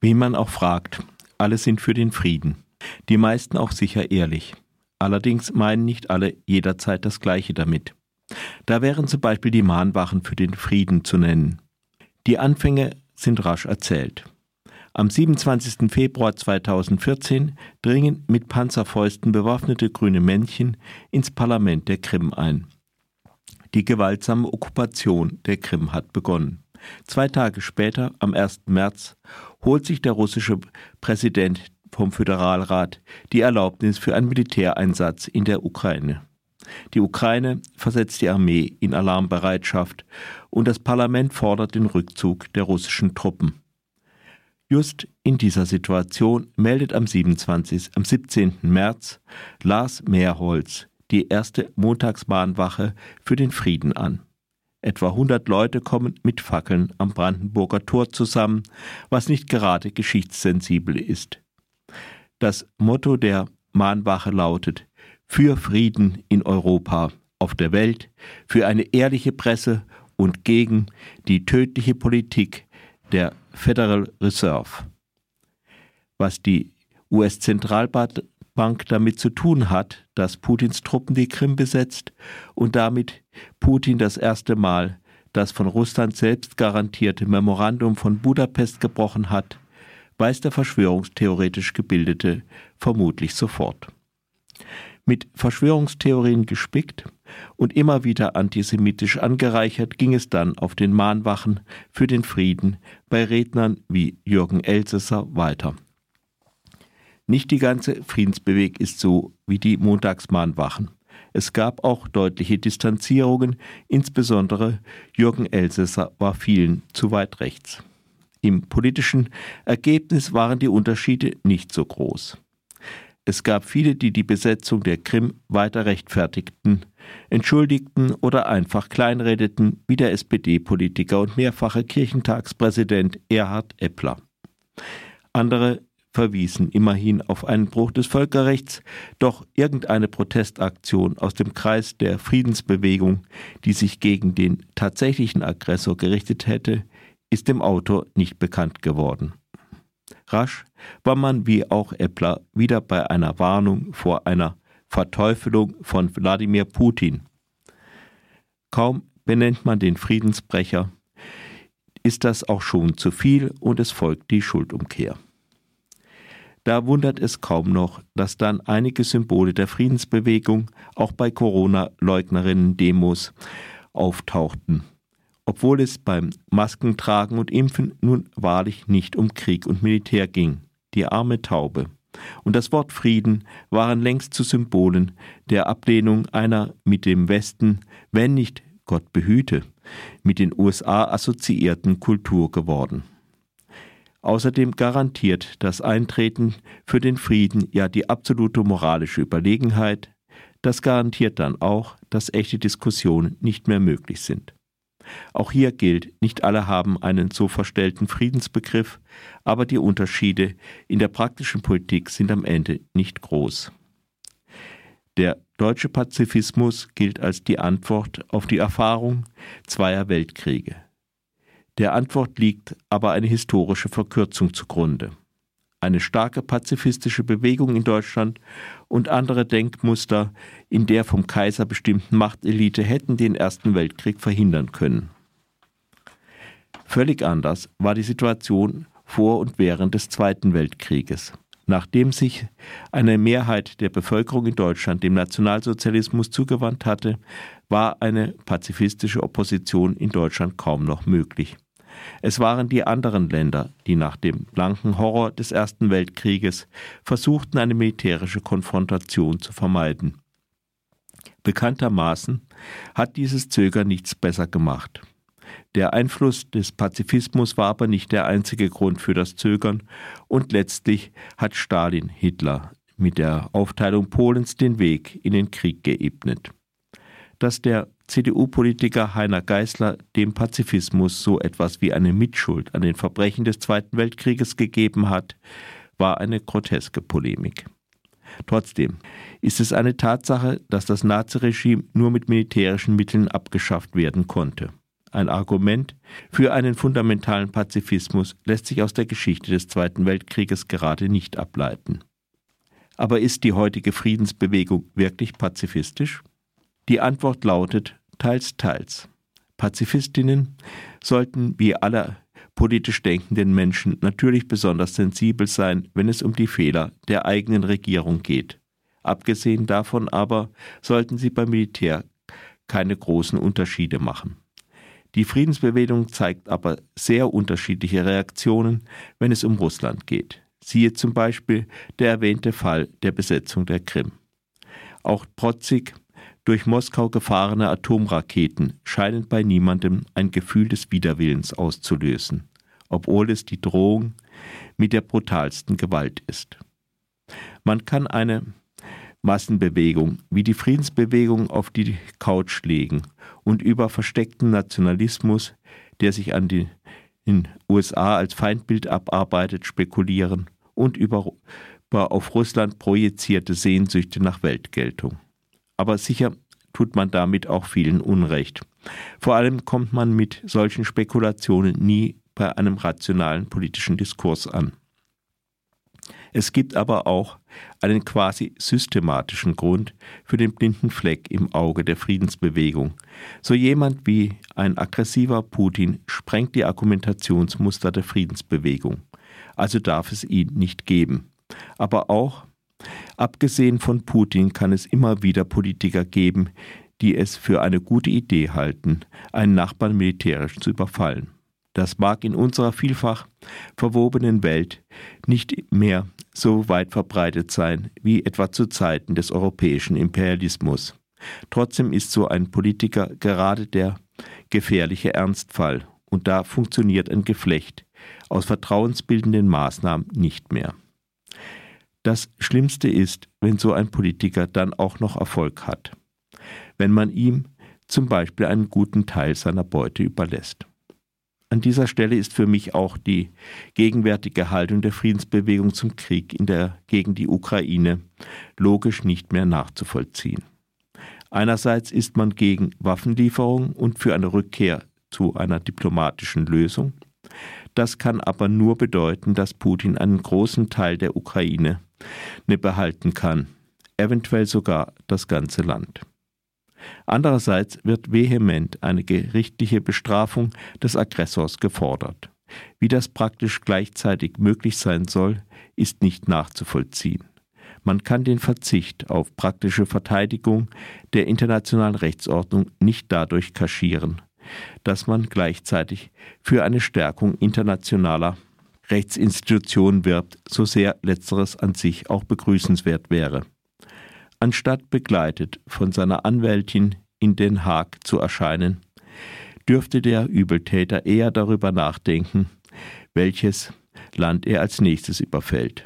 Wie man auch fragt, alle sind für den Frieden. Die meisten auch sicher ehrlich. Allerdings meinen nicht alle jederzeit das Gleiche damit. Da wären zum Beispiel die Mahnwachen für den Frieden zu nennen. Die Anfänge sind rasch erzählt. Am 27. Februar 2014 dringen mit Panzerfäusten bewaffnete grüne Männchen ins Parlament der Krim ein. Die gewaltsame Okkupation der Krim hat begonnen. Zwei Tage später, am 1. März, holt sich der russische Präsident vom Föderalrat die Erlaubnis für einen Militäreinsatz in der Ukraine. Die Ukraine versetzt die Armee in Alarmbereitschaft und das Parlament fordert den Rückzug der russischen Truppen. Just in dieser Situation meldet am 27. am 17. März Lars Mehrholz die erste Montagsmahnwache für den Frieden an. Etwa 100 Leute kommen mit Fackeln am Brandenburger Tor zusammen, was nicht gerade geschichtssensibel ist. Das Motto der Mahnwache lautet Für Frieden in Europa, auf der Welt, für eine ehrliche Presse und gegen die tödliche Politik der Federal Reserve. Was die US-Zentralbank damit zu tun hat, dass Putins Truppen die Krim besetzt und damit Putin das erste Mal das von Russland selbst garantierte Memorandum von Budapest gebrochen hat, weiß der verschwörungstheoretisch Gebildete vermutlich sofort. Mit Verschwörungstheorien gespickt und immer wieder antisemitisch angereichert ging es dann auf den Mahnwachen für den Frieden bei Rednern wie Jürgen Elsässer weiter. Nicht die ganze Friedensbewegung ist so wie die Montagsmahnwachen. Es gab auch deutliche Distanzierungen, insbesondere Jürgen Elsässer war vielen zu weit rechts. Im politischen Ergebnis waren die Unterschiede nicht so groß. Es gab viele, die die Besetzung der Krim weiter rechtfertigten, entschuldigten oder einfach kleinredeten, wie der SPD-Politiker und mehrfache Kirchentagspräsident Erhard Eppler. Andere verwiesen immerhin auf einen Bruch des Völkerrechts, doch irgendeine Protestaktion aus dem Kreis der Friedensbewegung, die sich gegen den tatsächlichen Aggressor gerichtet hätte, ist dem Autor nicht bekannt geworden. Rasch war man wie auch Eppler wieder bei einer Warnung vor einer Verteufelung von Wladimir Putin. Kaum benennt man den Friedensbrecher, ist das auch schon zu viel und es folgt die Schuldumkehr. Da wundert es kaum noch, dass dann einige Symbole der Friedensbewegung auch bei Corona-Leugnerinnen-Demos auftauchten obwohl es beim Maskentragen und Impfen nun wahrlich nicht um Krieg und Militär ging. Die arme Taube. Und das Wort Frieden waren längst zu Symbolen der Ablehnung einer mit dem Westen, wenn nicht Gott behüte, mit den USA assoziierten Kultur geworden. Außerdem garantiert das Eintreten für den Frieden ja die absolute moralische Überlegenheit, das garantiert dann auch, dass echte Diskussionen nicht mehr möglich sind. Auch hier gilt, nicht alle haben einen so verstellten Friedensbegriff, aber die Unterschiede in der praktischen Politik sind am Ende nicht groß. Der deutsche Pazifismus gilt als die Antwort auf die Erfahrung zweier Weltkriege. Der Antwort liegt aber eine historische Verkürzung zugrunde eine starke pazifistische Bewegung in Deutschland und andere Denkmuster in der vom Kaiser bestimmten Machtelite hätten den Ersten Weltkrieg verhindern können. Völlig anders war die Situation vor und während des Zweiten Weltkrieges. Nachdem sich eine Mehrheit der Bevölkerung in Deutschland dem Nationalsozialismus zugewandt hatte, war eine pazifistische Opposition in Deutschland kaum noch möglich. Es waren die anderen Länder, die nach dem blanken Horror des Ersten Weltkrieges versuchten, eine militärische Konfrontation zu vermeiden. Bekanntermaßen hat dieses Zögern nichts besser gemacht. Der Einfluss des Pazifismus war aber nicht der einzige Grund für das Zögern und letztlich hat Stalin Hitler mit der Aufteilung Polens den Weg in den Krieg geebnet. Dass der CDU-Politiker Heiner Geißler dem Pazifismus so etwas wie eine Mitschuld an den Verbrechen des Zweiten Weltkrieges gegeben hat, war eine groteske Polemik. Trotzdem ist es eine Tatsache, dass das Naziregime nur mit militärischen Mitteln abgeschafft werden konnte. Ein Argument für einen fundamentalen Pazifismus lässt sich aus der Geschichte des Zweiten Weltkrieges gerade nicht ableiten. Aber ist die heutige Friedensbewegung wirklich pazifistisch? Die Antwort lautet teils, teils. Pazifistinnen sollten wie alle politisch denkenden Menschen natürlich besonders sensibel sein, wenn es um die Fehler der eigenen Regierung geht. Abgesehen davon aber sollten sie beim Militär keine großen Unterschiede machen. Die Friedensbewegung zeigt aber sehr unterschiedliche Reaktionen, wenn es um Russland geht. Siehe zum Beispiel der erwähnte Fall der Besetzung der Krim. Auch protzig durch Moskau gefahrene Atomraketen scheinen bei niemandem ein Gefühl des Widerwillens auszulösen, obwohl es die Drohung mit der brutalsten Gewalt ist. Man kann eine Massenbewegung wie die Friedensbewegung auf die Couch legen und über versteckten Nationalismus, der sich an den in USA als Feindbild abarbeitet, spekulieren und über, über auf Russland projizierte Sehnsüchte nach Weltgeltung. Aber sicher tut man damit auch vielen Unrecht. Vor allem kommt man mit solchen Spekulationen nie bei einem rationalen politischen Diskurs an. Es gibt aber auch einen quasi systematischen Grund für den blinden Fleck im Auge der Friedensbewegung. So jemand wie ein aggressiver Putin sprengt die Argumentationsmuster der Friedensbewegung. Also darf es ihn nicht geben. Aber auch, abgesehen von Putin, kann es immer wieder Politiker geben, die es für eine gute Idee halten, einen Nachbarn militärisch zu überfallen. Das mag in unserer vielfach verwobenen Welt nicht mehr so weit verbreitet sein wie etwa zu Zeiten des europäischen Imperialismus. Trotzdem ist so ein Politiker gerade der gefährliche Ernstfall, und da funktioniert ein Geflecht aus vertrauensbildenden Maßnahmen nicht mehr. Das Schlimmste ist, wenn so ein Politiker dann auch noch Erfolg hat, wenn man ihm zum Beispiel einen guten Teil seiner Beute überlässt. An dieser Stelle ist für mich auch die gegenwärtige Haltung der Friedensbewegung zum Krieg in der, gegen die Ukraine logisch nicht mehr nachzuvollziehen. Einerseits ist man gegen Waffenlieferung und für eine Rückkehr zu einer diplomatischen Lösung. Das kann aber nur bedeuten, dass Putin einen großen Teil der Ukraine ne behalten kann, eventuell sogar das ganze Land. Andererseits wird vehement eine gerichtliche Bestrafung des Aggressors gefordert. Wie das praktisch gleichzeitig möglich sein soll, ist nicht nachzuvollziehen. Man kann den Verzicht auf praktische Verteidigung der internationalen Rechtsordnung nicht dadurch kaschieren, dass man gleichzeitig für eine Stärkung internationaler Rechtsinstitutionen wirbt, so sehr letzteres an sich auch begrüßenswert wäre. Anstatt begleitet von seiner Anwältin in Den Haag zu erscheinen, dürfte der Übeltäter eher darüber nachdenken, welches Land er als nächstes überfällt.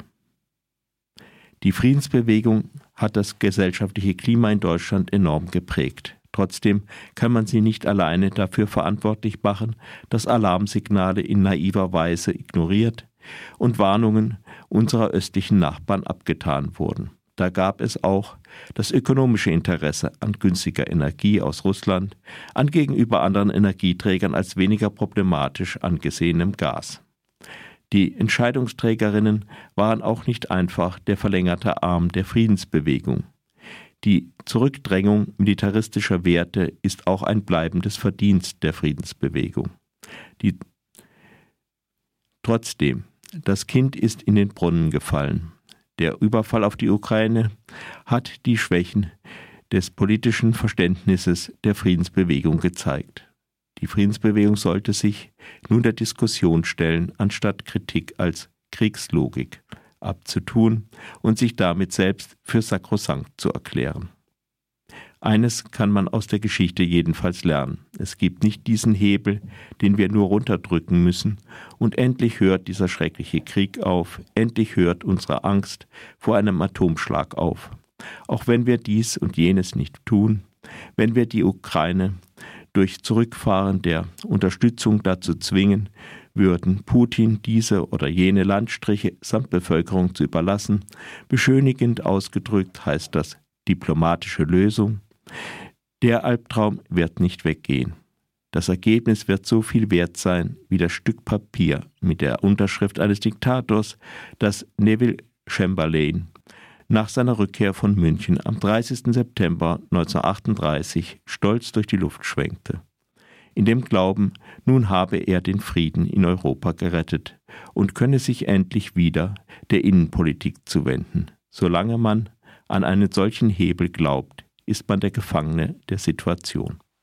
Die Friedensbewegung hat das gesellschaftliche Klima in Deutschland enorm geprägt. Trotzdem kann man sie nicht alleine dafür verantwortlich machen, dass Alarmsignale in naiver Weise ignoriert und Warnungen unserer östlichen Nachbarn abgetan wurden. Da gab es auch das ökonomische Interesse an günstiger Energie aus Russland, an gegenüber anderen Energieträgern als weniger problematisch angesehenem Gas. Die Entscheidungsträgerinnen waren auch nicht einfach der verlängerte Arm der Friedensbewegung. Die Zurückdrängung militaristischer Werte ist auch ein bleibendes Verdienst der Friedensbewegung. Die Trotzdem, das Kind ist in den Brunnen gefallen. Der Überfall auf die Ukraine hat die Schwächen des politischen Verständnisses der Friedensbewegung gezeigt. Die Friedensbewegung sollte sich nun der Diskussion stellen, anstatt Kritik als Kriegslogik abzutun und sich damit selbst für sakrosankt zu erklären. Eines kann man aus der Geschichte jedenfalls lernen. Es gibt nicht diesen Hebel, den wir nur runterdrücken müssen, und endlich hört dieser schreckliche Krieg auf, endlich hört unsere Angst vor einem Atomschlag auf. Auch wenn wir dies und jenes nicht tun, wenn wir die Ukraine durch Zurückfahren der Unterstützung dazu zwingen würden, Putin diese oder jene Landstriche samt Bevölkerung zu überlassen, beschönigend ausgedrückt heißt das diplomatische Lösung, der Albtraum wird nicht weggehen. Das Ergebnis wird so viel wert sein wie das Stück Papier mit der Unterschrift eines Diktators, das Neville Chamberlain nach seiner Rückkehr von München am 30. September 1938 stolz durch die Luft schwenkte. In dem Glauben, nun habe er den Frieden in Europa gerettet und könne sich endlich wieder der Innenpolitik zuwenden. Solange man an einen solchen Hebel glaubt, ist man der Gefangene der Situation.